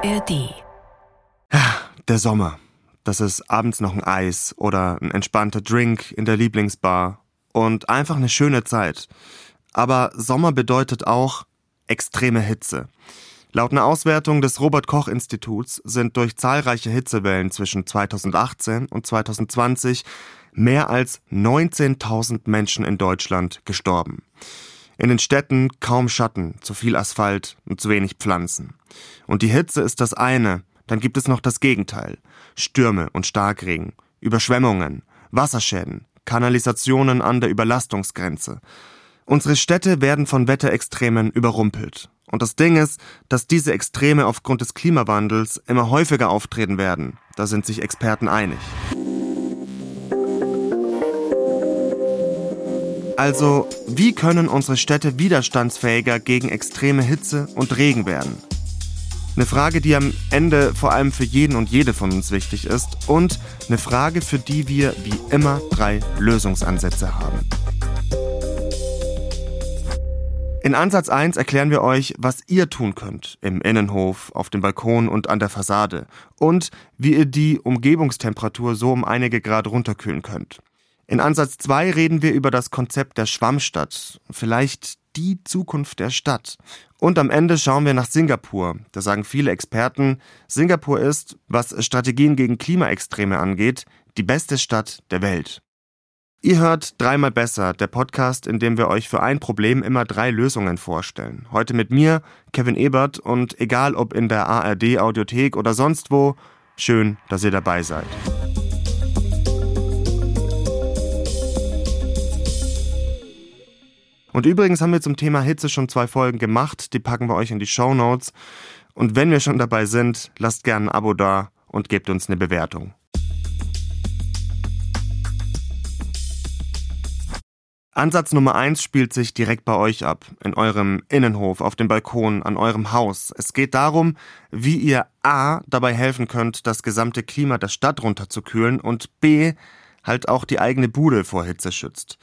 ARD. Der Sommer. Das ist abends noch ein Eis oder ein entspannter Drink in der Lieblingsbar und einfach eine schöne Zeit. Aber Sommer bedeutet auch extreme Hitze. Laut einer Auswertung des Robert Koch Instituts sind durch zahlreiche Hitzewellen zwischen 2018 und 2020 mehr als 19.000 Menschen in Deutschland gestorben. In den Städten kaum Schatten, zu viel Asphalt und zu wenig Pflanzen. Und die Hitze ist das eine, dann gibt es noch das Gegenteil. Stürme und Starkregen, Überschwemmungen, Wasserschäden, Kanalisationen an der Überlastungsgrenze. Unsere Städte werden von Wetterextremen überrumpelt. Und das Ding ist, dass diese Extreme aufgrund des Klimawandels immer häufiger auftreten werden. Da sind sich Experten einig. Also, wie können unsere Städte widerstandsfähiger gegen extreme Hitze und Regen werden? Eine Frage, die am Ende vor allem für jeden und jede von uns wichtig ist und eine Frage, für die wir wie immer drei Lösungsansätze haben. In Ansatz 1 erklären wir euch, was ihr tun könnt im Innenhof, auf dem Balkon und an der Fassade und wie ihr die Umgebungstemperatur so um einige Grad runterkühlen könnt. In Ansatz 2 reden wir über das Konzept der Schwammstadt, vielleicht die Zukunft der Stadt. Und am Ende schauen wir nach Singapur. Da sagen viele Experten, Singapur ist, was Strategien gegen Klimaextreme angeht, die beste Stadt der Welt. Ihr hört dreimal besser, der Podcast, in dem wir euch für ein Problem immer drei Lösungen vorstellen. Heute mit mir, Kevin Ebert, und egal ob in der ARD Audiothek oder sonst wo, schön, dass ihr dabei seid. Und übrigens haben wir zum Thema Hitze schon zwei Folgen gemacht, die packen wir euch in die Show Notes. Und wenn wir schon dabei sind, lasst gerne ein Abo da und gebt uns eine Bewertung. Ansatz Nummer eins spielt sich direkt bei euch ab, in eurem Innenhof, auf dem Balkon, an eurem Haus. Es geht darum, wie ihr A dabei helfen könnt, das gesamte Klima der Stadt runterzukühlen und B halt auch die eigene Bude vor Hitze schützt.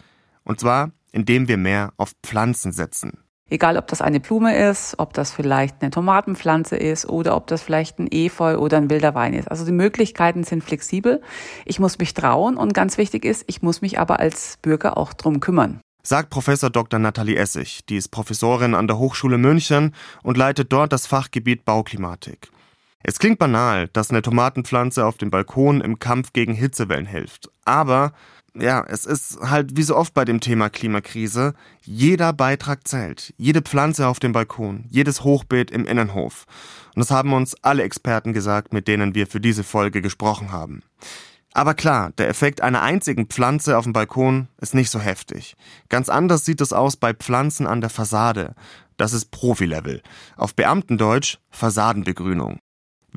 Und zwar indem wir mehr auf Pflanzen setzen. Egal, ob das eine Blume ist, ob das vielleicht eine Tomatenpflanze ist oder ob das vielleicht ein Efeu oder ein wilder Wein ist. Also die Möglichkeiten sind flexibel. Ich muss mich trauen und ganz wichtig ist, ich muss mich aber als Bürger auch drum kümmern. Sagt Professor Dr. Nathalie Essig. Die ist Professorin an der Hochschule München und leitet dort das Fachgebiet Bauklimatik. Es klingt banal, dass eine Tomatenpflanze auf dem Balkon im Kampf gegen Hitzewellen hilft. Aber ja, es ist halt wie so oft bei dem Thema Klimakrise, jeder Beitrag zählt. Jede Pflanze auf dem Balkon, jedes Hochbeet im Innenhof. Und das haben uns alle Experten gesagt, mit denen wir für diese Folge gesprochen haben. Aber klar, der Effekt einer einzigen Pflanze auf dem Balkon ist nicht so heftig. Ganz anders sieht es aus bei Pflanzen an der Fassade. Das ist Profilevel. Auf Beamtendeutsch Fassadenbegrünung.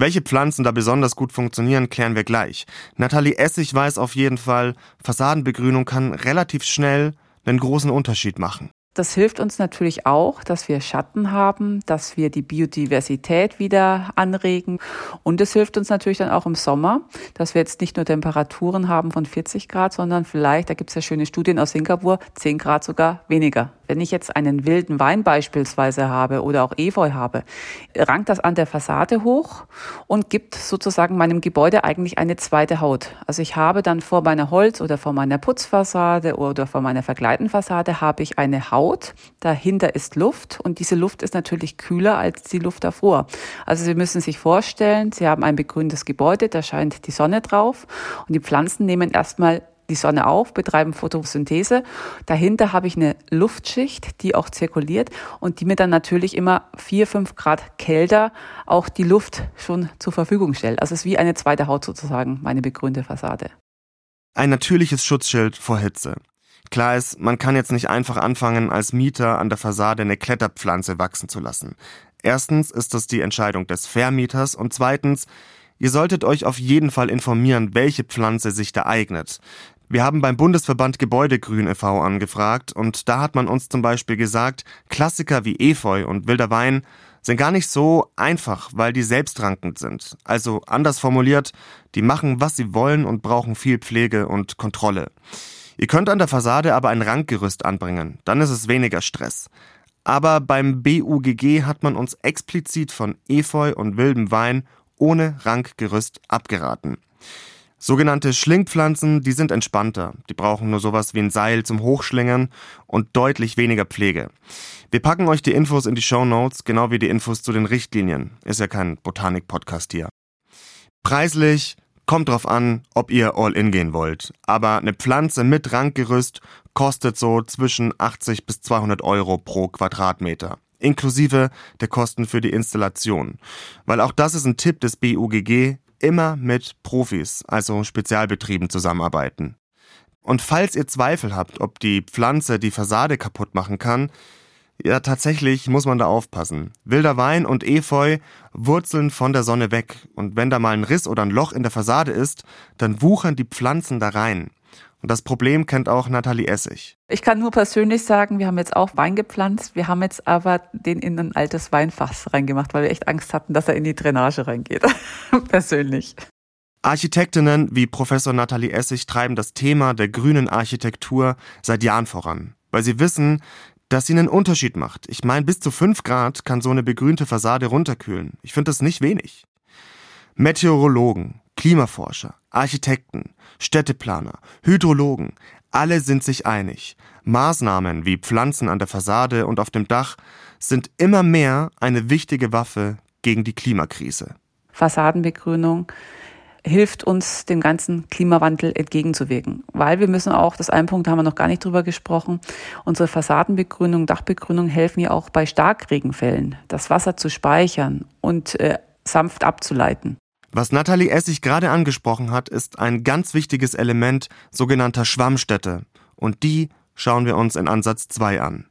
Welche Pflanzen da besonders gut funktionieren, klären wir gleich. Nathalie Essig weiß auf jeden Fall, Fassadenbegrünung kann relativ schnell einen großen Unterschied machen. Das hilft uns natürlich auch, dass wir Schatten haben, dass wir die Biodiversität wieder anregen. Und es hilft uns natürlich dann auch im Sommer, dass wir jetzt nicht nur Temperaturen haben von 40 Grad, sondern vielleicht, da gibt es ja schöne Studien aus Singapur, 10 Grad sogar weniger. Wenn ich jetzt einen wilden Wein beispielsweise habe oder auch Efeu habe, rankt das an der Fassade hoch und gibt sozusagen meinem Gebäude eigentlich eine zweite Haut. Also ich habe dann vor meiner Holz- oder vor meiner Putzfassade oder vor meiner Vergleitenfassade habe ich eine Haut. Dahinter ist Luft und diese Luft ist natürlich kühler als die Luft davor. Also Sie müssen sich vorstellen, Sie haben ein begrüntes Gebäude, da scheint die Sonne drauf und die Pflanzen nehmen erstmal die Sonne auf, betreiben Photosynthese. Dahinter habe ich eine Luftschicht, die auch zirkuliert und die mir dann natürlich immer vier, fünf Grad kälter auch die Luft schon zur Verfügung stellt. Also es ist wie eine zweite Haut sozusagen, meine begrünte Fassade. Ein natürliches Schutzschild vor Hitze. Klar ist, man kann jetzt nicht einfach anfangen, als Mieter an der Fassade eine Kletterpflanze wachsen zu lassen. Erstens ist das die Entscheidung des Vermieters und zweitens, ihr solltet euch auf jeden Fall informieren, welche Pflanze sich da eignet. Wir haben beim Bundesverband Gebäudegrün e.V. angefragt und da hat man uns zum Beispiel gesagt, Klassiker wie Efeu und wilder Wein sind gar nicht so einfach, weil die selbstrankend sind. Also anders formuliert, die machen, was sie wollen und brauchen viel Pflege und Kontrolle. Ihr könnt an der Fassade aber ein Rankgerüst anbringen, dann ist es weniger Stress. Aber beim BUGG hat man uns explizit von Efeu und wildem Wein ohne Rankgerüst abgeraten. Sogenannte Schlingpflanzen, die sind entspannter. Die brauchen nur sowas wie ein Seil zum Hochschlingern und deutlich weniger Pflege. Wir packen euch die Infos in die Show Notes, genau wie die Infos zu den Richtlinien. Ist ja kein Botanik-Podcast hier. Preislich kommt drauf an, ob ihr all in gehen wollt. Aber eine Pflanze mit Rankgerüst kostet so zwischen 80 bis 200 Euro pro Quadratmeter inklusive der Kosten für die Installation. Weil auch das ist ein Tipp des BUGG, immer mit Profis, also Spezialbetrieben zusammenarbeiten. Und falls ihr Zweifel habt, ob die Pflanze die Fassade kaputt machen kann, ja, tatsächlich muss man da aufpassen. Wilder Wein und Efeu wurzeln von der Sonne weg. Und wenn da mal ein Riss oder ein Loch in der Fassade ist, dann wuchern die Pflanzen da rein. Und das Problem kennt auch Nathalie Essig. Ich kann nur persönlich sagen, wir haben jetzt auch Wein gepflanzt. Wir haben jetzt aber den in ein altes Weinfass reingemacht, weil wir echt Angst hatten, dass er in die Drainage reingeht. persönlich. Architektinnen wie Professor Nathalie Essig treiben das Thema der grünen Architektur seit Jahren voran, weil sie wissen, dass sie einen Unterschied macht. Ich meine, bis zu fünf Grad kann so eine begrünte Fassade runterkühlen. Ich finde das nicht wenig. Meteorologen, Klimaforscher, Architekten, Städteplaner, Hydrologen, alle sind sich einig. Maßnahmen wie Pflanzen an der Fassade und auf dem Dach sind immer mehr eine wichtige Waffe gegen die Klimakrise. Fassadenbegrünung hilft uns, dem ganzen Klimawandel entgegenzuwirken. Weil wir müssen auch, das einen Punkt haben wir noch gar nicht drüber gesprochen, unsere Fassadenbegrünung, Dachbegrünung helfen ja auch bei Starkregenfällen, das Wasser zu speichern und äh, sanft abzuleiten. Was Nathalie Essig gerade angesprochen hat, ist ein ganz wichtiges Element sogenannter Schwammstätte. Und die schauen wir uns in Ansatz 2 an.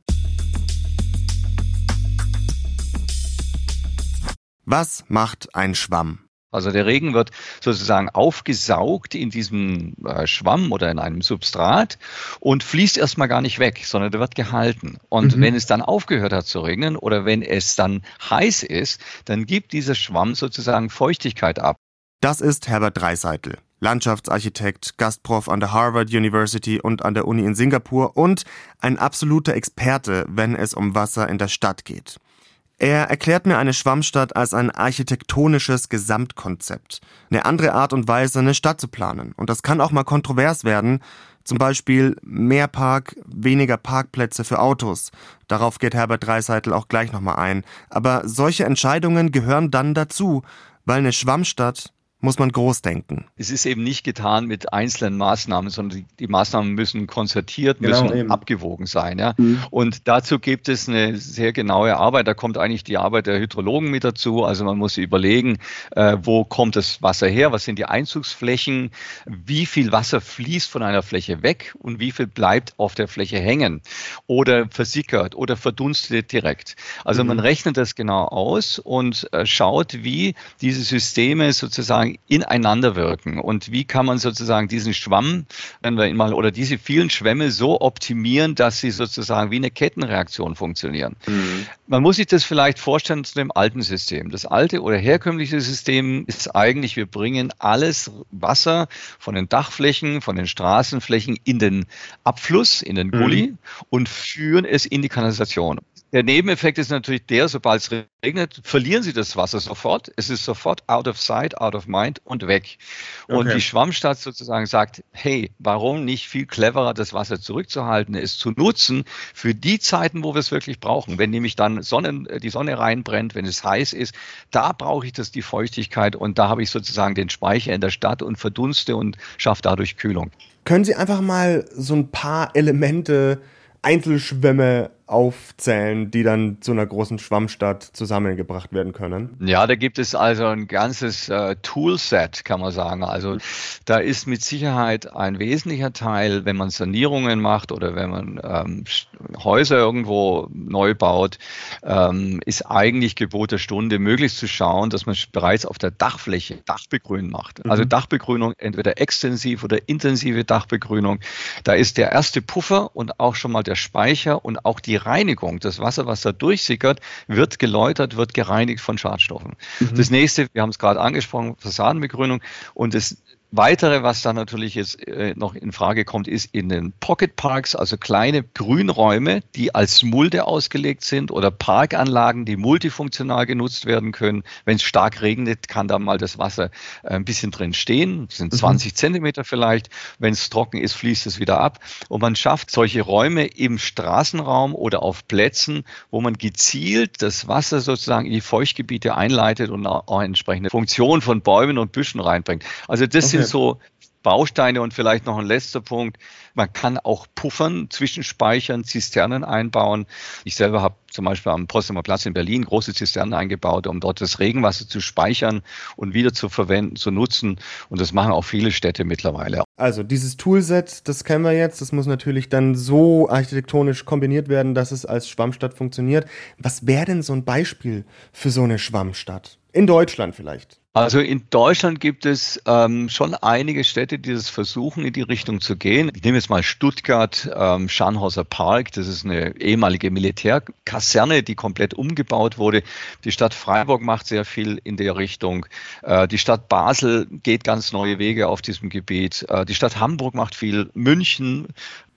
Was macht ein Schwamm? Also der Regen wird sozusagen aufgesaugt in diesem äh, Schwamm oder in einem Substrat und fließt erstmal gar nicht weg, sondern der wird gehalten. Und mhm. wenn es dann aufgehört hat zu regnen oder wenn es dann heiß ist, dann gibt dieser Schwamm sozusagen Feuchtigkeit ab. Das ist Herbert Dreiseitel, Landschaftsarchitekt, Gastprof an der Harvard University und an der Uni in Singapur und ein absoluter Experte, wenn es um Wasser in der Stadt geht. Er erklärt mir eine Schwammstadt als ein architektonisches Gesamtkonzept. Eine andere Art und Weise, eine Stadt zu planen. Und das kann auch mal kontrovers werden. Zum Beispiel mehr Park, weniger Parkplätze für Autos. Darauf geht Herbert Dreiseitel auch gleich nochmal ein. Aber solche Entscheidungen gehören dann dazu, weil eine Schwammstadt muss man groß denken. Es ist eben nicht getan mit einzelnen Maßnahmen, sondern die, die Maßnahmen müssen konzertiert, genau, müssen eben. abgewogen sein. Ja? Mhm. Und dazu gibt es eine sehr genaue Arbeit. Da kommt eigentlich die Arbeit der Hydrologen mit dazu. Also man muss überlegen, äh, wo kommt das Wasser her, was sind die Einzugsflächen, wie viel Wasser fließt von einer Fläche weg und wie viel bleibt auf der Fläche hängen oder versickert oder verdunstet direkt. Also mhm. man rechnet das genau aus und äh, schaut, wie diese Systeme sozusagen sozusagen ineinander wirken und wie kann man sozusagen diesen Schwamm, wenn wir ihn mal, oder diese vielen Schwämme so optimieren, dass sie sozusagen wie eine Kettenreaktion funktionieren. Mhm. Man muss sich das vielleicht vorstellen zu dem alten System. Das alte oder herkömmliche System ist eigentlich, wir bringen alles Wasser von den Dachflächen, von den Straßenflächen in den Abfluss, in den Gully mhm. und führen es in die Kanalisation. Der Nebeneffekt ist natürlich der, sobald es regnet, verlieren Sie das Wasser sofort. Es ist sofort out of sight, out of mind und weg. Okay. Und die Schwammstadt sozusagen sagt, hey, warum nicht viel cleverer das Wasser zurückzuhalten, es zu nutzen für die Zeiten, wo wir es wirklich brauchen. Wenn nämlich dann Sonnen, äh, die Sonne reinbrennt, wenn es heiß ist, da brauche ich das die Feuchtigkeit und da habe ich sozusagen den Speicher in der Stadt und verdunste und schaffe dadurch Kühlung. Können Sie einfach mal so ein paar Elemente Einzelschwämme aufzählen, die dann zu einer großen Schwammstadt zusammengebracht werden können? Ja, da gibt es also ein ganzes äh, Toolset, kann man sagen. Also da ist mit Sicherheit ein wesentlicher Teil, wenn man Sanierungen macht oder wenn man ähm, Häuser irgendwo neu baut, ähm, ist eigentlich Gebot der Stunde, möglichst zu schauen, dass man bereits auf der Dachfläche Dachbegrünung macht. Also mhm. Dachbegrünung, entweder extensiv oder intensive Dachbegrünung. Da ist der erste Puffer und auch schon mal der Speicher und auch die Reinigung, das Wasser, was da durchsickert, wird geläutert, wird gereinigt von Schadstoffen. Mhm. Das nächste, wir haben es gerade angesprochen, Fassadenbegrünung und das Weitere, was da natürlich jetzt äh, noch in Frage kommt, ist in den Pocket Parks, also kleine Grünräume, die als Mulde ausgelegt sind oder Parkanlagen, die multifunktional genutzt werden können. Wenn es stark regnet, kann da mal das Wasser äh, ein bisschen drin stehen, das sind 20 mhm. Zentimeter vielleicht. Wenn es trocken ist, fließt es wieder ab. Und man schafft solche Räume im Straßenraum oder auf Plätzen, wo man gezielt das Wasser sozusagen in die Feuchtgebiete einleitet und auch entsprechende Funktionen von Bäumen und Büschen reinbringt. Also das okay. Sind so Bausteine und vielleicht noch ein letzter Punkt. Man kann auch puffern, zwischenspeichern, Zisternen einbauen. Ich selber habe zum Beispiel am Potsdamer Platz in Berlin große Zisternen eingebaut, um dort das Regenwasser zu speichern und wieder zu verwenden, zu nutzen. Und das machen auch viele Städte mittlerweile. Also dieses Toolset, das kennen wir jetzt. Das muss natürlich dann so architektonisch kombiniert werden, dass es als Schwammstadt funktioniert. Was wäre denn so ein Beispiel für so eine Schwammstadt? In Deutschland vielleicht. Also in Deutschland gibt es ähm, schon einige Städte, die das versuchen, in die Richtung zu gehen. Ich nehme jetzt mal Stuttgart, ähm, Scharnhauser Park. Das ist eine ehemalige Militärkaserne, die komplett umgebaut wurde. Die Stadt Freiburg macht sehr viel in der Richtung. Äh, die Stadt Basel geht ganz neue Wege auf diesem Gebiet. Äh, die Stadt Hamburg macht viel. München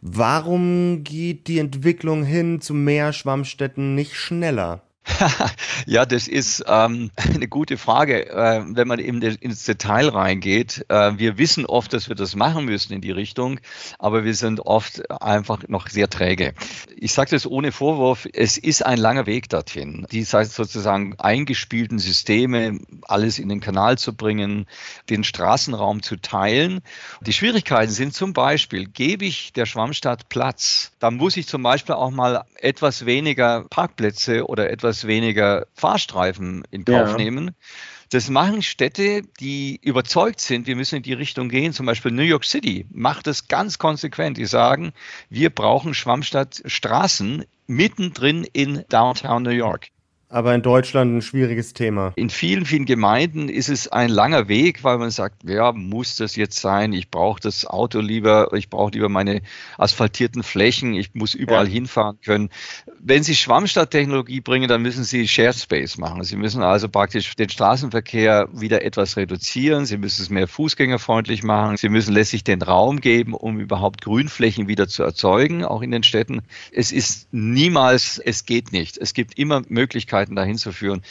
Warum geht die Entwicklung hin zu mehr Schwammstätten nicht schneller? ja, das ist ähm, eine gute Frage, äh, wenn man eben ins Detail reingeht. Äh, wir wissen oft, dass wir das machen müssen in die Richtung, aber wir sind oft einfach noch sehr träge. Ich sage das ohne Vorwurf, es ist ein langer Weg dorthin. Die sozusagen eingespielten Systeme, alles in den Kanal zu bringen, den Straßenraum zu teilen. Die Schwierigkeiten sind zum Beispiel, gebe ich der Schwammstadt Platz, dann muss ich zum Beispiel auch mal etwas weniger Parkplätze oder etwas etwas weniger Fahrstreifen in Kauf ja. nehmen. Das machen Städte, die überzeugt sind, wir müssen in die Richtung gehen. Zum Beispiel New York City macht das ganz konsequent. Die sagen, wir brauchen Schwammstadtstraßen mittendrin in Downtown New York aber in Deutschland ein schwieriges Thema. In vielen, vielen Gemeinden ist es ein langer Weg, weil man sagt, ja, muss das jetzt sein? Ich brauche das Auto lieber, ich brauche lieber meine asphaltierten Flächen, ich muss überall ja. hinfahren können. Wenn Sie Schwammstadttechnologie bringen, dann müssen Sie Shared Space machen. Sie müssen also praktisch den Straßenverkehr wieder etwas reduzieren. Sie müssen es mehr fußgängerfreundlich machen. Sie müssen letztlich den Raum geben, um überhaupt Grünflächen wieder zu erzeugen, auch in den Städten. Es ist niemals, es geht nicht. Es gibt immer Möglichkeiten, Möglichkeiten dahin zu führen.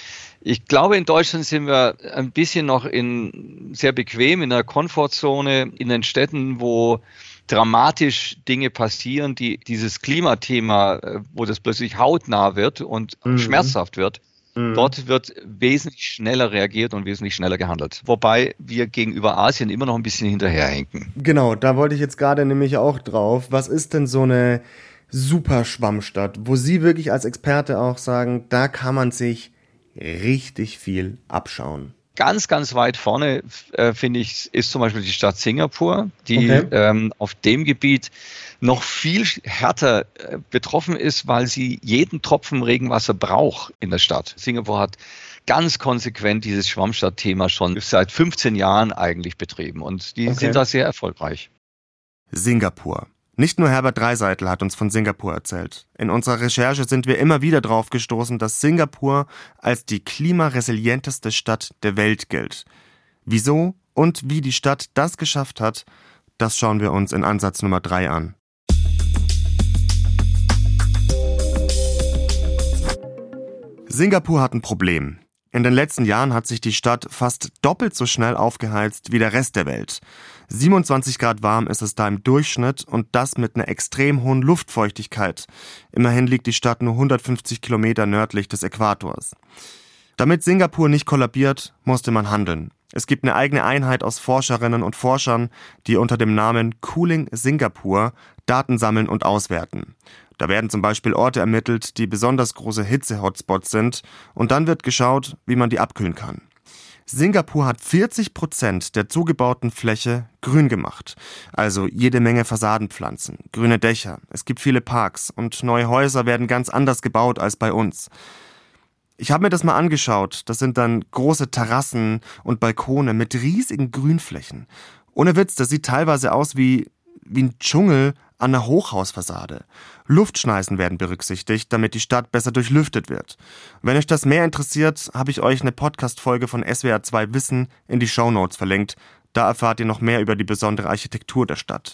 Ich glaube, in Deutschland sind wir ein bisschen noch in sehr bequem in der Komfortzone, in den Städten, wo dramatisch Dinge passieren, die dieses Klimathema, äh, wo das plötzlich hautnah wird und mhm. schmerzhaft wird. Mhm. Dort wird wesentlich schneller reagiert und wesentlich schneller gehandelt. Wobei wir gegenüber Asien immer noch ein bisschen hinterherhinken. Genau, da wollte ich jetzt gerade nämlich auch drauf. Was ist denn so eine super Schwammstadt, wo Sie wirklich als Experte auch sagen, da kann man sich richtig viel abschauen. Ganz, ganz weit vorne, äh, finde ich, ist zum Beispiel die Stadt Singapur, die okay. ähm, auf dem Gebiet noch viel härter äh, betroffen ist, weil sie jeden Tropfen Regenwasser braucht in der Stadt. Singapur hat ganz konsequent dieses Schwammstadt-Thema schon seit 15 Jahren eigentlich betrieben und die okay. sind da sehr erfolgreich. Singapur. Nicht nur Herbert Dreiseitel hat uns von Singapur erzählt. In unserer Recherche sind wir immer wieder darauf gestoßen, dass Singapur als die klimaresilienteste Stadt der Welt gilt. Wieso und wie die Stadt das geschafft hat, das schauen wir uns in Ansatz Nummer 3 an. Singapur hat ein Problem. In den letzten Jahren hat sich die Stadt fast doppelt so schnell aufgeheizt wie der Rest der Welt. 27 Grad warm ist es da im Durchschnitt und das mit einer extrem hohen Luftfeuchtigkeit. Immerhin liegt die Stadt nur 150 Kilometer nördlich des Äquators. Damit Singapur nicht kollabiert, musste man handeln. Es gibt eine eigene Einheit aus Forscherinnen und Forschern, die unter dem Namen Cooling Singapur Daten sammeln und auswerten. Da werden zum Beispiel Orte ermittelt, die besonders große Hitze-Hotspots sind, und dann wird geschaut, wie man die abkühlen kann. Singapur hat 40 Prozent der zugebauten Fläche grün gemacht. Also jede Menge Fassadenpflanzen, grüne Dächer, es gibt viele Parks und neue Häuser werden ganz anders gebaut als bei uns. Ich habe mir das mal angeschaut. Das sind dann große Terrassen und Balkone mit riesigen Grünflächen. Ohne Witz, das sieht teilweise aus wie, wie ein Dschungel an der Hochhausfassade. Luftschneisen werden berücksichtigt, damit die Stadt besser durchlüftet wird. Wenn euch das mehr interessiert, habe ich euch eine Podcast-Folge von SWR2 Wissen in die Show Notes verlinkt. Da erfahrt ihr noch mehr über die besondere Architektur der Stadt.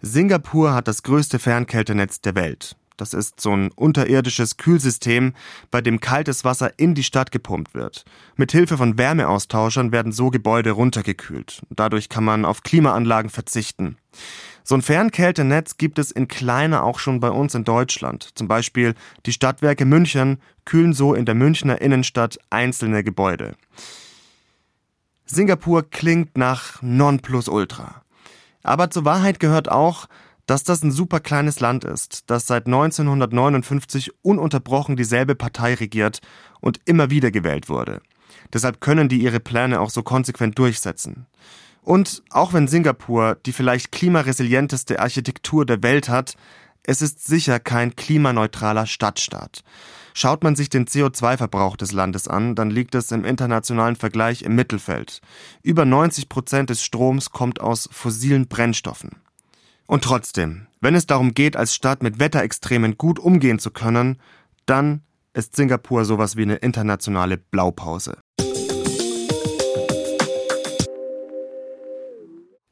Singapur hat das größte Fernkältenetz der Welt. Das ist so ein unterirdisches Kühlsystem, bei dem kaltes Wasser in die Stadt gepumpt wird. Mit Hilfe von Wärmeaustauschern werden so Gebäude runtergekühlt. Dadurch kann man auf Klimaanlagen verzichten. So ein Fernkältenetz gibt es in kleiner auch schon bei uns in Deutschland. Zum Beispiel die Stadtwerke München kühlen so in der Münchner Innenstadt einzelne Gebäude. Singapur klingt nach Nonplusultra. Aber zur Wahrheit gehört auch, dass das ein super kleines Land ist, das seit 1959 ununterbrochen dieselbe Partei regiert und immer wieder gewählt wurde. Deshalb können die ihre Pläne auch so konsequent durchsetzen. Und auch wenn Singapur die vielleicht klimaresilienteste Architektur der Welt hat, es ist sicher kein klimaneutraler Stadtstaat. Schaut man sich den CO2-Verbrauch des Landes an, dann liegt es im internationalen Vergleich im Mittelfeld. Über 90 Prozent des Stroms kommt aus fossilen Brennstoffen. Und trotzdem, wenn es darum geht, als Stadt mit Wetterextremen gut umgehen zu können, dann ist Singapur sowas wie eine internationale Blaupause.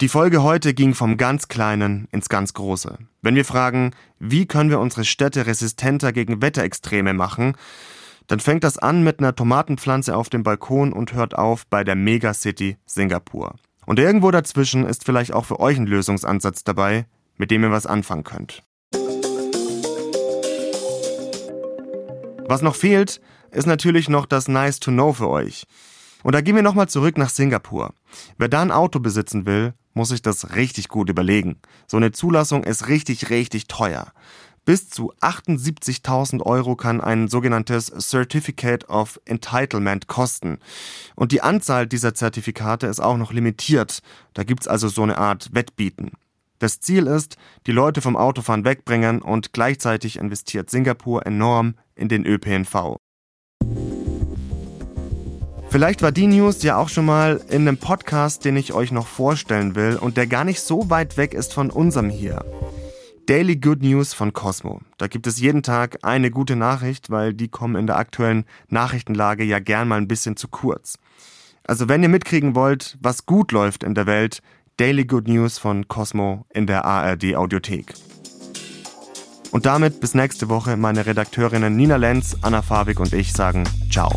Die Folge heute ging vom ganz Kleinen ins ganz Große. Wenn wir fragen, wie können wir unsere Städte resistenter gegen Wetterextreme machen, dann fängt das an mit einer Tomatenpflanze auf dem Balkon und hört auf bei der Megacity Singapur. Und irgendwo dazwischen ist vielleicht auch für euch ein Lösungsansatz dabei, mit dem ihr was anfangen könnt. Was noch fehlt, ist natürlich noch das Nice to Know für euch. Und da gehen wir nochmal zurück nach Singapur. Wer da ein Auto besitzen will, muss sich das richtig gut überlegen. So eine Zulassung ist richtig, richtig teuer. Bis zu 78.000 Euro kann ein sogenanntes Certificate of Entitlement kosten. Und die Anzahl dieser Zertifikate ist auch noch limitiert. Da gibt's also so eine Art Wettbieten. Das Ziel ist, die Leute vom Autofahren wegbringen und gleichzeitig investiert Singapur enorm in den ÖPNV. Vielleicht war die News ja auch schon mal in einem Podcast, den ich euch noch vorstellen will und der gar nicht so weit weg ist von unserem hier. Daily Good News von Cosmo. Da gibt es jeden Tag eine gute Nachricht, weil die kommen in der aktuellen Nachrichtenlage ja gern mal ein bisschen zu kurz. Also wenn ihr mitkriegen wollt, was gut läuft in der Welt, Daily Good News von Cosmo in der ARD Audiothek. Und damit bis nächste Woche. Meine Redakteurinnen Nina Lenz, Anna Fabik und ich sagen Ciao.